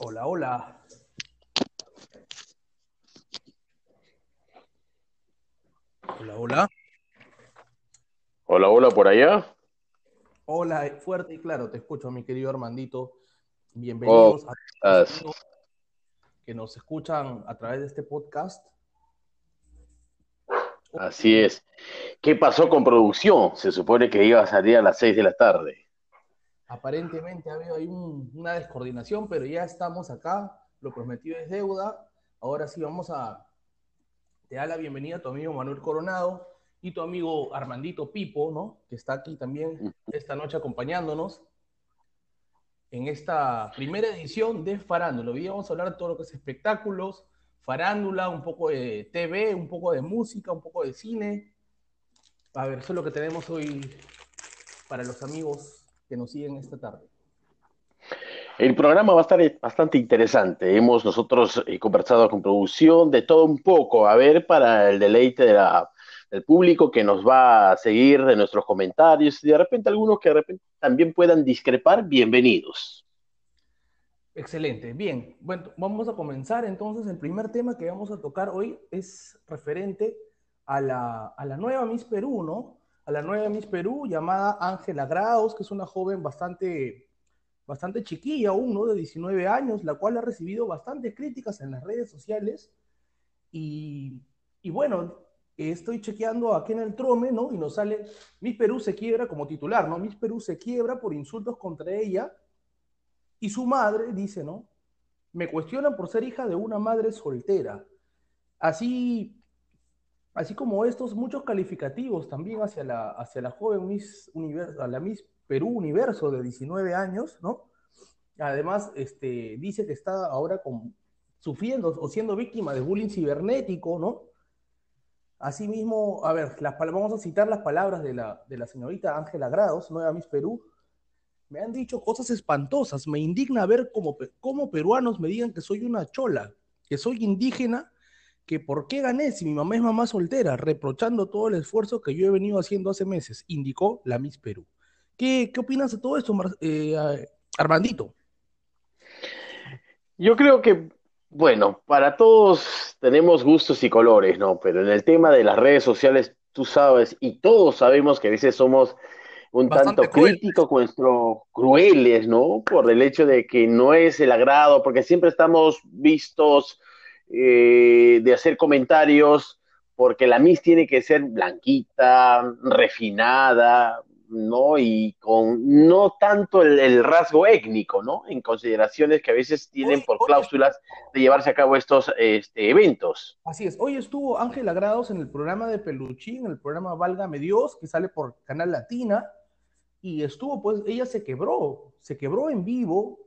Hola, hola. Hola, hola. Hola, hola, por allá. Hola, fuerte y claro, te escucho, mi querido Armandito. Bienvenidos Oh, a todos que nos escuchan a través de este podcast. Así es. ¿Qué pasó con producción? Se supone que iba a salir a las 6 de la tarde. Aparentemente ha habido ahí un- una descoordinación, pero ya estamos acá. Lo prometido es deuda. Ahora sí vamos a te da la bienvenida a tu amigo Manuel Coronado y tu amigo Armandito Pipo, ¿no? Que está aquí también esta noche acompañándonos en esta primera edición de Farándula. Hoy vamos a hablar de todo lo que es espectáculos, farándula, un poco de TV, un poco de música, un poco de cine. A ver, eso es lo que tenemos hoy para los amigos que nos siguen esta tarde. El programa va a estar bastante interesante. Hemos nosotros eh, conversado con producción de todo un poco, a ver, para el deleite de la- del público que nos va a seguir de nuestros comentarios y de repente algunos que de repente también puedan discrepar, bienvenidos. Excelente, bien. Bueno, vamos a comenzar entonces. El primer tema que vamos a tocar hoy es referente a la, a la nueva Miss Perú, ¿no? A la nueva Miss Perú llamada Ángela Graus, que es una joven bastante, bastante chiquilla aún, ¿no? De 19 años, la cual ha recibido bastantes críticas en las redes sociales. Y, y bueno, estoy chequeando aquí en el Trome, ¿no? Y nos sale Miss Perú se quiebra como titular, ¿no? Miss Perú se quiebra por insultos contra ella y su madre dice, ¿no? Me cuestionan por ser hija de una madre soltera. Así, así como estos, muchos calificativos también hacia la, hacia la joven Miss Universo, la Miss Perú Universo de 19 años, ¿no? Además, este, dice que está ahora con, sufriendo o siendo víctima de bullying cibernético, ¿no? Asimismo, a ver, las, vamos a citar las palabras de la, de la señorita Ángela Grados, nueva Miss Perú, me han dicho cosas espantosas. Me indigna ver cómo, cómo peruanos me digan que soy una chola, que soy indígena, que por qué gané si mi mamá es mamá soltera, reprochando todo el esfuerzo que yo he venido haciendo hace meses, indicó la Miss Perú. ¿Qué, qué opinas de todo esto, Mar- eh, Armandito? Yo creo que, bueno, para todos tenemos gustos y colores, ¿no? Pero en el tema de las redes sociales, tú sabes, y todos sabemos que a veces somos un Bastante tanto cruel. críticos, con nuestro crueles, ¿no? Por el hecho de que no es el agrado, porque siempre estamos vistos eh, de hacer comentarios, porque la Miss tiene que ser blanquita, refinada, ¿no? Y con no tanto el, el rasgo étnico, ¿no? En consideraciones que a veces tienen Hoy, por hoy cláusulas de llevarse a cabo estos este, eventos. Así es, hoy estuvo Ángela Grados en el programa de Peluchín, en el programa Válgame Dios, que sale por Canal Latina, y estuvo, pues, ella se quebró, se quebró en vivo,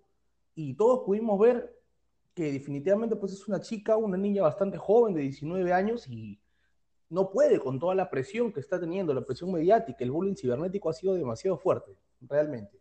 y todos pudimos ver que definitivamente, pues, es una chica, una niña bastante joven, de 19 años, y no puede con toda la presión que está teniendo, la presión mediática, el bullying cibernético ha sido demasiado fuerte, realmente.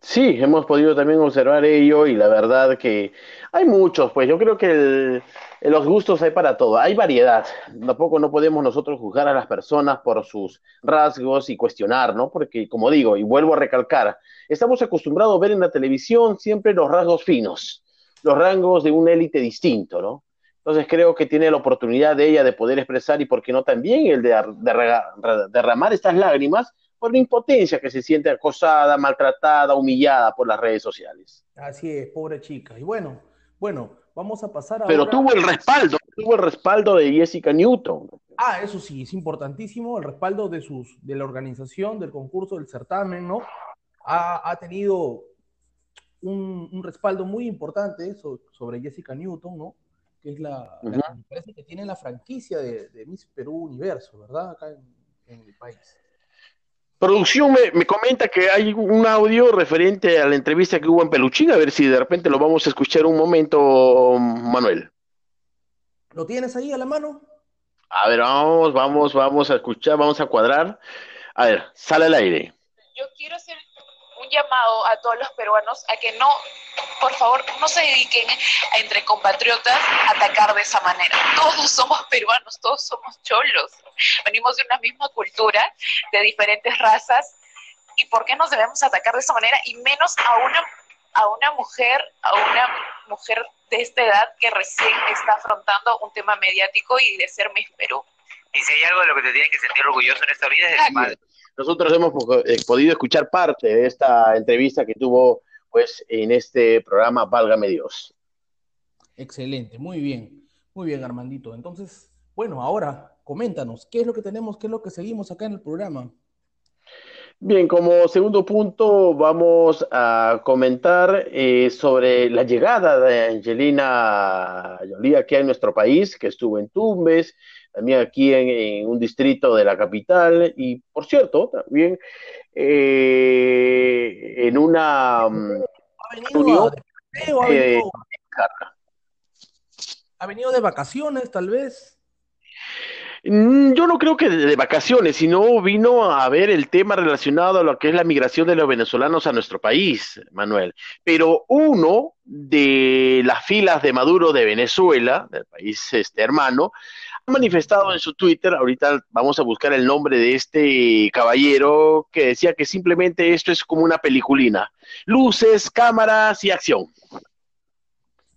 Sí, hemos podido también observar ello y la verdad que hay muchos, pues yo creo que el- los gustos hay para todo, hay variedad. Tampoco no podemos nosotros juzgar a las personas por sus rasgos y cuestionar, ¿no? Porque como digo, y vuelvo a recalcar, estamos acostumbrados a ver en la televisión siempre los rasgos finos, los rangos de una élite distinto, ¿no? Entonces creo que tiene la oportunidad de ella de poder expresar y por qué no también el de derra- derramar estas lágrimas por la impotencia que se siente acosada, maltratada, humillada por las redes sociales. Así es, pobre chica. Y bueno, bueno, vamos a pasar Pero ahora... tuvo el respaldo, tuvo el respaldo de Jessica Newton. Ah, eso sí, es importantísimo el respaldo de, sus, de la organización, del concurso, del certamen, ¿no? Ha, ha tenido un, un respaldo muy importante so- sobre Jessica Newton, ¿no? Que es la, Ujú. que me parece que tiene la franquicia de, de Miss Perú Universo, ¿verdad? Acá en, en el país. Producción me, me comenta que hay un audio referente a la entrevista que hubo en Peluchín, a ver si de repente lo vamos a escuchar un momento, Manuel. ¿Lo tienes ahí a la mano? A ver, vamos, vamos, vamos a escuchar, vamos a cuadrar. A ver, sale al aire. yo quiero hacer un llamado a todos los peruanos a que no, por favor, no se dediquen a, entre compatriotas a atacar de esa manera. Todos somos peruanos, todos somos cholos. Venimos de una misma cultura, de diferentes razas, ¿Y por qué nos debemos atacar de esa manera? Y menos a una, a una mujer, a una mujer de esta edad que recién está afrontando un tema mediático y de ser Miss Perú. Y si hay algo de lo que te tienes que sentir orgulloso en esta vida es de tu madre. Nosotros hemos eh, podido escuchar parte de esta entrevista que tuvo pues en este programa Válgame Dios. Excelente, muy bien, muy bien Armandito. Entonces, bueno, ahora coméntanos, ¿qué es lo que tenemos, qué es lo que seguimos acá en el programa? Bien, como segundo punto vamos a comentar eh, sobre la llegada de Angelina Jolie aquí en nuestro país, que estuvo en Tumbes, también aquí en, un distrito de la capital y, por cierto, también eh, en una mm, ¿Ha venido, de, ¿Ha venido de vacaciones, tal vez? Mm, yo no creo que de, vacaciones, sino vino a ver el tema relacionado a lo que es la migración de los venezolanos a nuestro país, Manuel. Pero uno de las filas de Maduro de Venezuela, del país este hermano, ha manifestado en su Twitter, ahorita vamos a buscar el nombre de este caballero, que decía que simplemente esto es como una peliculina. Luces, cámaras y acción.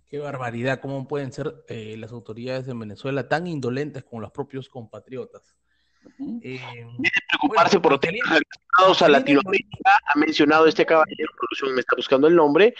Qué barbaridad, cómo pueden ser eh, las autoridades de Venezuela tan indolentes con los propios compatriotas. Eh, preocuparse por temas relacionados a Latinoamérica, ha mencionado este caballero, producción me está buscando el nombre,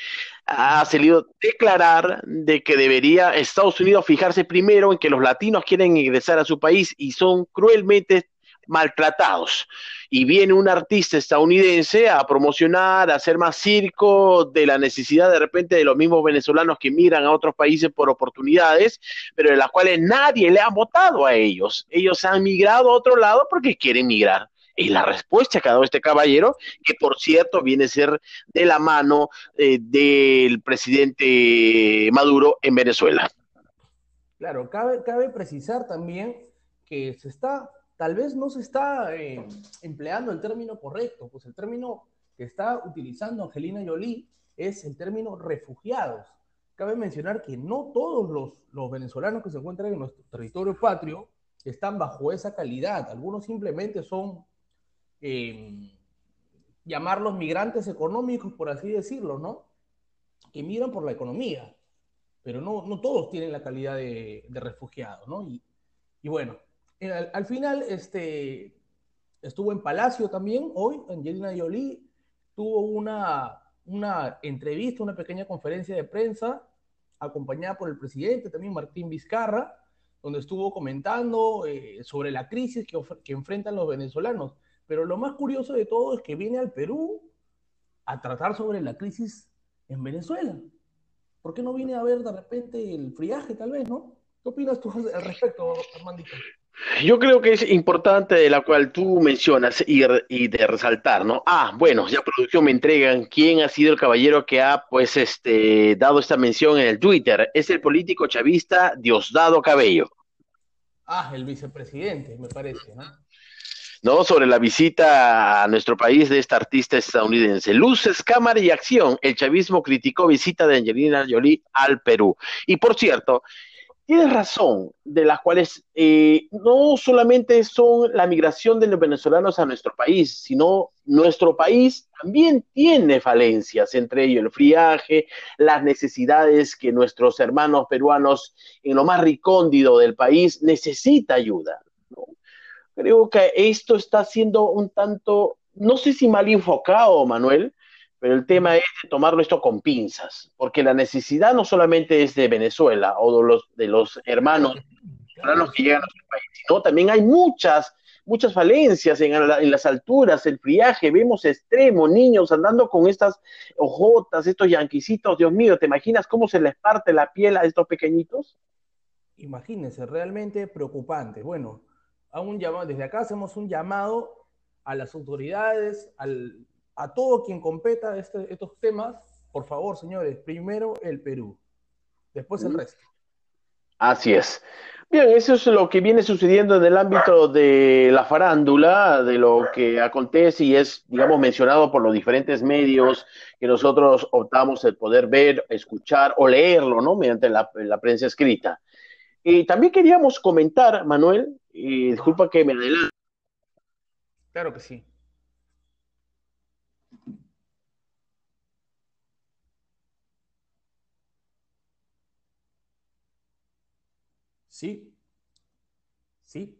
ha salido a declarar de que debería Estados Unidos fijarse primero en que los latinos quieren ingresar a su país y son cruelmente maltratados. Y viene un artista estadounidense a promocionar, a hacer más circo de la necesidad de repente de los mismos venezolanos que migran a otros países por oportunidades, pero de las cuales nadie le ha votado a ellos. Ellos han migrado a otro lado porque quieren migrar. Y la respuesta que ha dado este caballero, que por cierto viene a ser de la mano eh, del presidente Maduro en Venezuela. Claro, cabe, cabe precisar también que se está tal vez no se está eh, empleando el término correcto, pues el término que está utilizando Angelina Jolie es el término refugiados. Cabe mencionar que no todos los, venezolanos que se encuentran en nuestro territorio patrio están bajo esa calidad. Algunos simplemente son, eh, llamarlos migrantes económicos, por así decirlo, ¿no? Que migran por la economía, pero no, no todos tienen la calidad de, refugiados, ¿no? y bueno, al, final, este, estuvo en Palacio también hoy, Angelina Jolie, tuvo una, una entrevista, una pequeña conferencia de prensa, acompañada por el presidente, también Martín Vizcarra, donde estuvo comentando eh, sobre la crisis que, que enfrentan los venezolanos. Pero lo más curioso de todo es que viene al Perú a tratar sobre la crisis en Venezuela. ¿Por qué no viene a ver de repente el friaje, tal vez, no? ¿Qué opinas tú al respecto, Armandito? Yo creo que es importante de la cual tú mencionas y, y, de resaltar, ¿no? Ah, bueno, ya producción me entregan quién ha sido el caballero que ha, pues, este, dado esta mención en el Twitter. Es el político chavista Diosdado Cabello. Ah, el vicepresidente, me parece, ¿no? ¿no? Sobre la visita a nuestro país de esta artista estadounidense. Luces, cámara y acción. El chavismo criticó visita de Angelina Jolie al Perú. Y por cierto, Tienes razón, de las cuales eh, no solamente son la migración de los venezolanos a nuestro país, sino nuestro país también tiene falencias, entre ellos el friaje, las necesidades que nuestros hermanos peruanos en lo más ricóndido del país necesita ayuda. Creo que esto está siendo un tanto, no sé si mal enfocado, Manuel, pero el tema es de tomarlo esto con pinzas, porque la necesidad no solamente es de Venezuela o de los, de los hermanos, que llegan a nuestro país, sino también hay muchas, muchas falencias en, las alturas, el friaje, vemos extremo, niños andando con estas ojotas, estos yanquisitos, Dios mío, ¿te imaginas cómo se les parte la piel a estos pequeñitos? Imagínense, realmente preocupante. Bueno, a un llamado, desde acá hacemos un llamado a las autoridades, al a todo quien competa este, estos temas, por favor, señores, primero el Perú, después el resto. Así es. Bien, eso es lo que viene sucediendo en el ámbito de la farándula, de lo que acontece y es, digamos, mencionado por los diferentes medios que nosotros optamos el poder ver, escuchar o leerlo, ¿no? Mediante la, prensa escrita. Y también queríamos comentar, Manuel, y disculpa que me adelante. Claro que sí Sí. Sí.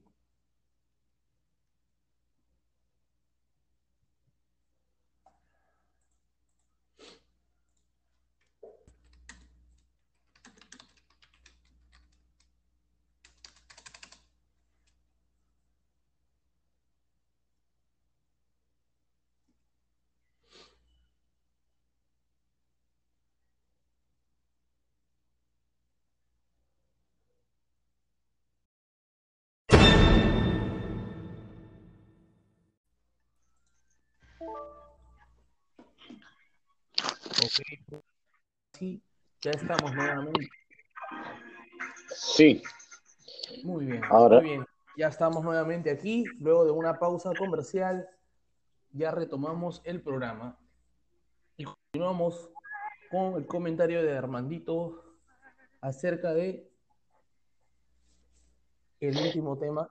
Ok. Sí, ya estamos nuevamente. Sí. Muy bien, Ahora. muy bien. Ya estamos nuevamente aquí, luego de una pausa comercial, ya retomamos el programa y continuamos con el comentario de Armandito acerca de el último tema.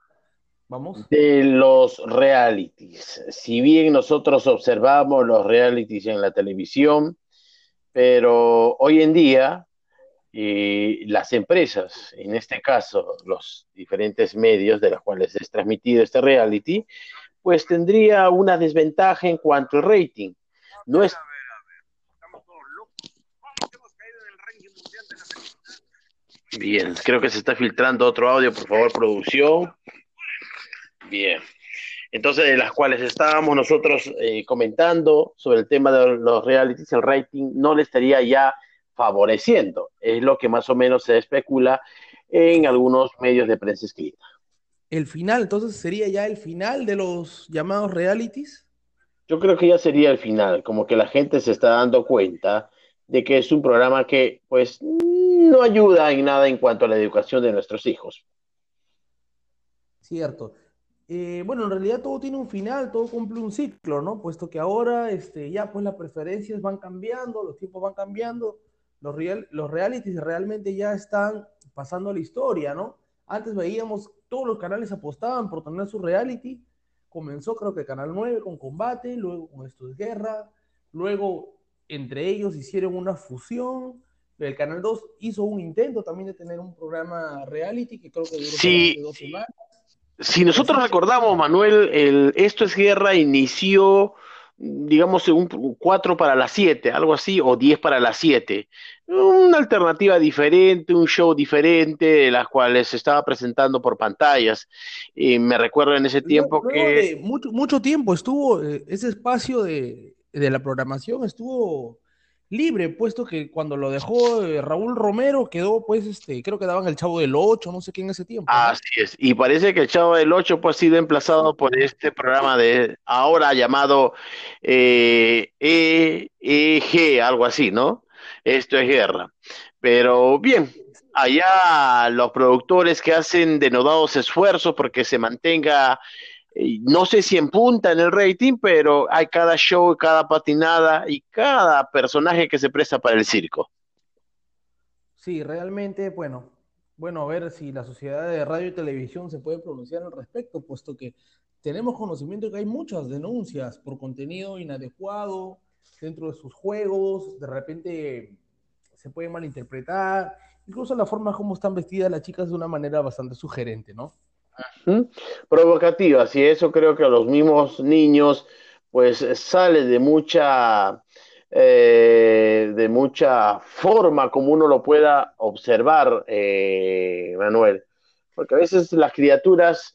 Vamos. De los realities. Si bien nosotros observamos los realities en la televisión, pero hoy en día eh, las empresas, en este caso los diferentes medios de los cuales es transmitido este reality, pues tendría una desventaja en cuanto al rating. No es Bien, creo que se está filtrando otro audio, por favor, producción. Bien. Entonces, de las cuales estábamos nosotros eh, comentando sobre el tema de los realities, el rating no le estaría ya favoreciendo. Es lo que más o menos se especula en algunos medios de prensa escrita. El final, entonces sería ya el final de los llamados realities. Yo creo que ya sería el final, como que la gente se está dando cuenta de que es un programa que, pues, no ayuda en nada en cuanto a la educación de nuestros hijos. Cierto. Eh, bueno, en realidad todo tiene un final, todo cumple un ciclo, ¿no? Puesto que ahora este, ya pues las preferencias van cambiando, los tiempos van cambiando, los, real, los realities realmente ya están pasando a la historia, ¿no? Antes veíamos todos los canales apostaban por tener su reality, comenzó creo que Canal 9 con Combate, luego con Esto es Guerra, luego entre ellos hicieron una fusión, el Canal 2 hizo un intento también de tener un programa reality que creo que duró Sí. dos semanas. Si nosotros recordamos, Manuel, el Esto es Guerra inició, digamos, un 4 para las 7, algo así, o 10 para las 7. Una alternativa diferente, un show diferente, de las cuales se estaba presentando por pantallas. Y me recuerdo en ese tiempo Luego que... mucho, mucho tiempo estuvo, eh, ese espacio de, de la programación estuvo libre, puesto que cuando lo dejó eh, Raúl Romero quedó, pues, este, creo que daban el Chavo del Ocho, no sé qué en ese tiempo. ¿no? Así es. Y parece que el Chavo del Ocho pues, ha sido emplazado por este programa de ahora llamado eh, EEG, algo así, ¿no? Esto es guerra. Pero bien, allá los productores que hacen denodados esfuerzos porque se mantenga, no sé si en punta en el rating, pero hay cada show, cada patinada y cada personaje que se presta para el circo. Sí, realmente, bueno, bueno, a ver si la sociedad de radio y televisión se puede pronunciar al respecto, puesto que tenemos conocimiento de que hay muchas denuncias por contenido inadecuado dentro de sus juegos, de repente se puede malinterpretar, incluso la forma como están vestidas las chicas de una manera bastante sugerente, ¿no? Provocativas, y eso creo que a los mismos niños, pues sale de mucha, eh, de mucha forma como uno lo pueda observar, eh, Manuel, porque a veces las criaturas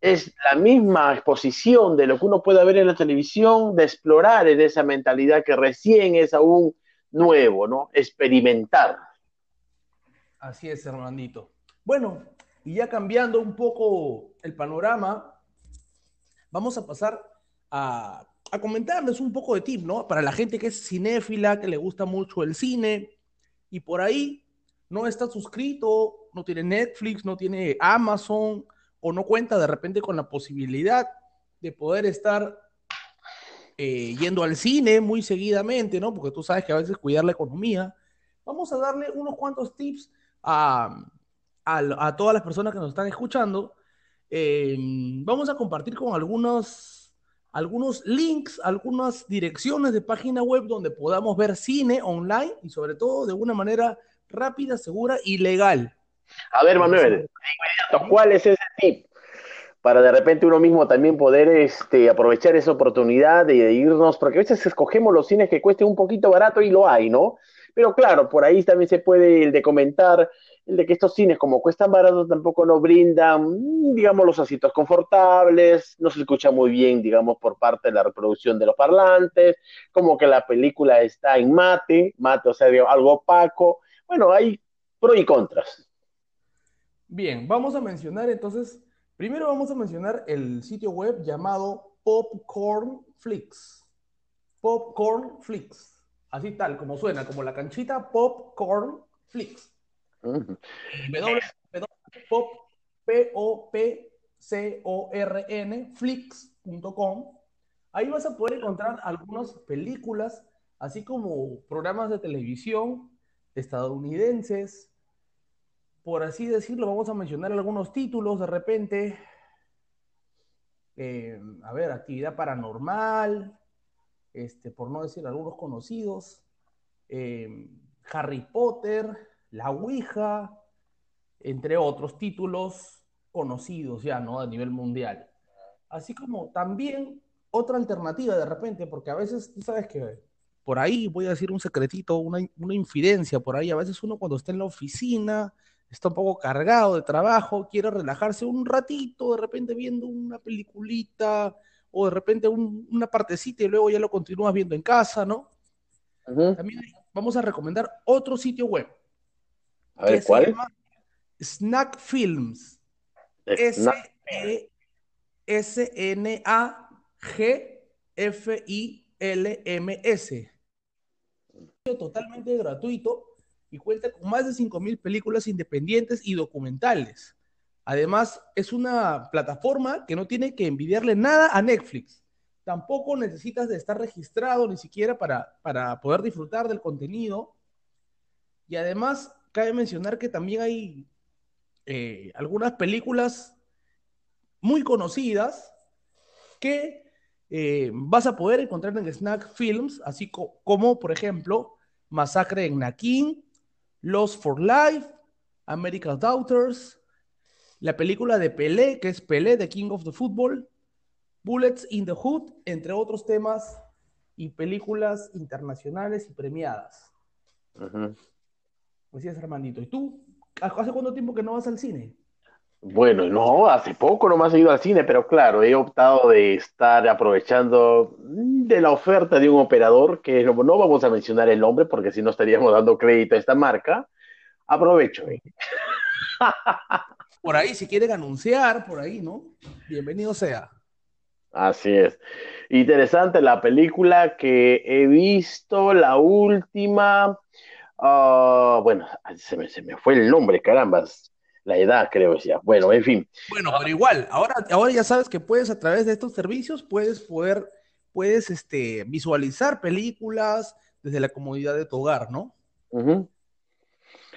es la misma exposición de lo que uno puede ver en la televisión, de explorar en esa mentalidad que recién es aún nuevo, ¿no? Experimentar. Así es, Hernandito. Bueno, y ya cambiando un poco el panorama, vamos a pasar a, comentarles un poco de tip, ¿no? Para la gente que es cinéfila, que le gusta mucho el cine, y por ahí no está suscrito, no tiene Netflix, no tiene Amazon, o no cuenta de repente con la posibilidad de poder estar eh, yendo al cine muy seguidamente, ¿no? Porque tú sabes que a veces cuidar la economía. Vamos a darle unos cuantos tips a, a, a todas las personas que nos están escuchando. Eh, vamos a compartir con algunos, algunos links, algunas direcciones de página web donde podamos ver cine online y sobre todo de una manera rápida, segura y legal. A ver, Manuel, ¿cuál es ese tip? Para de repente uno mismo también poder este, aprovechar esa oportunidad de, irnos, porque a veces escogemos los cines que cuesten un poquito barato y lo hay, ¿no? Pero claro, por ahí también se puede el de comentar el de que estos cines, como cuestan barato, tampoco nos brindan, digamos, los asientos confortables, no se escucha muy bien, digamos, por parte de la reproducción de los parlantes, como que la película está en mate, mate, o sea, algo opaco. Bueno, hay pros y contras. Bien, vamos a mencionar entonces, primero vamos a mencionar el sitio web llamado Popcorn Flix. Popcorn Flix. Así tal, como suena, como la canchita Popcorn Flix. www.popcorn, flix.com. Ahí vas a poder encontrar algunas películas, así como programas de televisión estadounidenses, por así decirlo, vamos a mencionar algunos títulos de repente. Eh, a ver, actividad paranormal, este, por no decir algunos conocidos. Eh, Harry Potter, La Ouija, entre otros títulos conocidos ya, ¿no? A nivel mundial. Así como también otra alternativa de repente, porque a veces tú sabes que por ahí, voy a decir un secretito, una, una infidencia por ahí, a veces uno cuando está en la oficina, está un poco cargado de trabajo, quiere relajarse un ratito, de repente viendo una peliculita o de repente una partecita y luego ya lo continúas viendo en casa, ¿no? También vamos a recomendar otro sitio web. A ver, ¿cuál? Se llama Snack Films. S-N-A-G-F-I-L-M-S. Totalmente gratuito y cuenta con más de 5.000 películas independientes y documentales. Además, es una plataforma que no tiene que envidiarle nada a Netflix. Tampoco necesitas de estar registrado ni siquiera para, para poder disfrutar del contenido. Y además, cabe mencionar que también hay eh, algunas películas muy conocidas que eh, vas a poder encontrar en Snack Films, así como, por ejemplo, Masacre en Nakin, Lost for Life, American Daughters, la película de Pelé, que es Pelé, The King of the Football, Bullets in the Hood, entre otros temas y películas internacionales y premiadas. Así es, hermanito. ¿Y tú? ¿Hace cuánto tiempo que no vas al cine? Bueno, no, hace poco no me he ido al cine, pero claro, he optado de estar aprovechando de la oferta de un operador, que no, vamos a mencionar el nombre porque si no estaríamos dando crédito a esta marca. Aprovecho. Por ahí, si quieren anunciar, por ahí, ¿no? Bienvenido sea. Así es. Interesante la película que he visto, la última. Ah, bueno, se me, se me fue el nombre, carambas la edad, creo decía. Bueno, en fin. Bueno, pero igual, ahora, ahora ya sabes que puedes a través de estos servicios, puedes poder, puedes este, visualizar películas desde la comodidad de tu hogar, ¿no?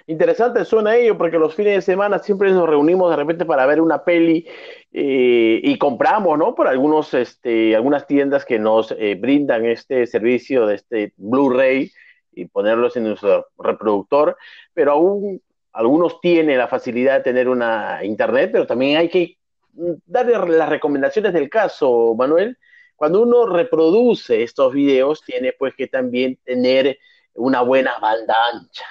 Interesante suena ello, porque los fines de semana siempre nos reunimos de repente para ver una peli eh, y compramos, ¿no? Por algunos, este, algunas tiendas que nos eh, brindan este servicio de este Blu-ray y ponerlos en nuestro reproductor, pero aún algunos tienen la facilidad de tener una internet, pero también hay que darle las recomendaciones del caso, Manuel. Cuando uno reproduce estos videos, tiene pues que también tener una buena banda ancha.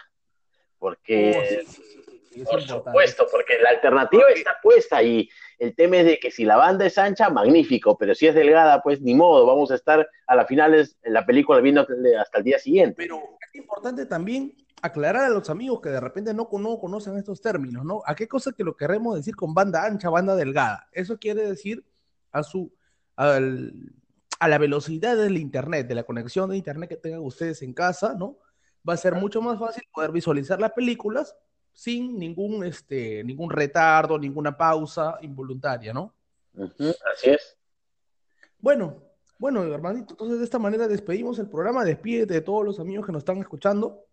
Porque, oh, por supuesto, porque la alternativa está puesta ahí. El tema es de que si la banda es ancha, magnífico, pero si es delgada, pues ni modo, vamos a estar a las finales en la película viendo hasta el día siguiente. Pero es importante también aclarar a los amigos que de repente no, conocen estos términos, ¿no? ¿A qué cosa que lo queremos decir con banda ancha, banda delgada? Eso quiere decir a su a la velocidad del internet, de la conexión de internet que tengan ustedes en casa, ¿no? Va a ser mucho más fácil poder visualizar las películas sin ningún, este, ningún retardo, ninguna pausa involuntaria, ¿no? así es. Bueno, bueno, hermanito, entonces de esta manera despedimos el programa. Despídete de todos los amigos que nos están escuchando.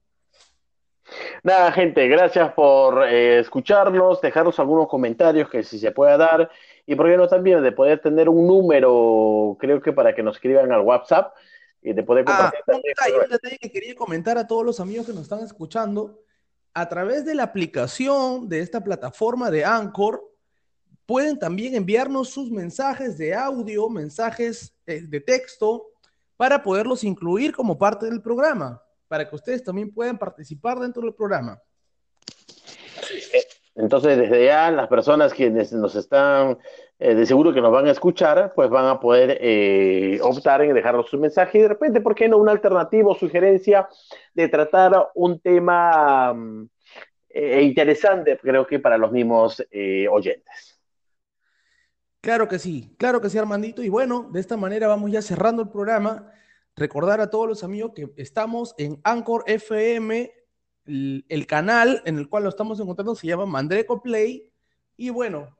Nada, gente, gracias por eh, escucharnos, dejarnos algunos comentarios que si se pueda dar y por qué no también de poder tener un número, creo que para que nos escriban al WhatsApp y de poder ah, compartir. Ah, un detalle, que quería comentar a todos los amigos que nos están escuchando, a través de la aplicación de esta plataforma de Anchor, pueden también enviarnos sus mensajes de audio, mensajes eh, de texto, para poderlos incluir como parte del programa, para que ustedes también puedan participar dentro del programa. Entonces, desde ya, las personas quienes nos están, eh, de seguro que nos van a escuchar, pues van a poder eh, optar en dejarnos su mensaje y de repente, ¿por qué no una alternativa o sugerencia de tratar un tema mm, eh, interesante, creo que para los mismos oyentes? Claro que sí, claro que sí, Armandito. Y bueno, de esta manera vamos ya cerrando el programa. Recordar a todos los amigos que estamos en Anchor FM el, canal en el cual lo estamos encontrando se llama Mandreco Play. Y bueno,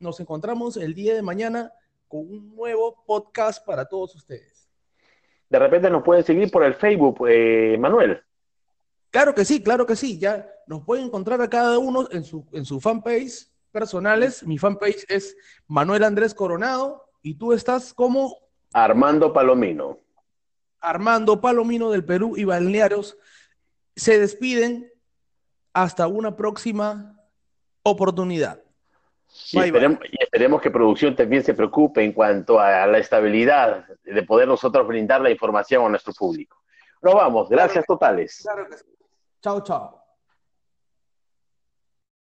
nos encontramos el día de mañana con un nuevo podcast para todos ustedes. De repente nos pueden seguir por el Facebook, eh, Manuel. Claro que sí, claro que sí. Ya nos pueden encontrar a cada uno en su, en su fanpage personales. Mi fanpage es Manuel Andrés Coronado y tú estás como Armando Palomino. Armando Palomino del Perú y Balnearios se despiden hasta una próxima oportunidad. Y, esperemos, que producción también se preocupe en cuanto a la estabilidad de poder nosotros brindar la información a nuestro público. Nos vamos, gracias totales. Claro que sí. Chao, chao.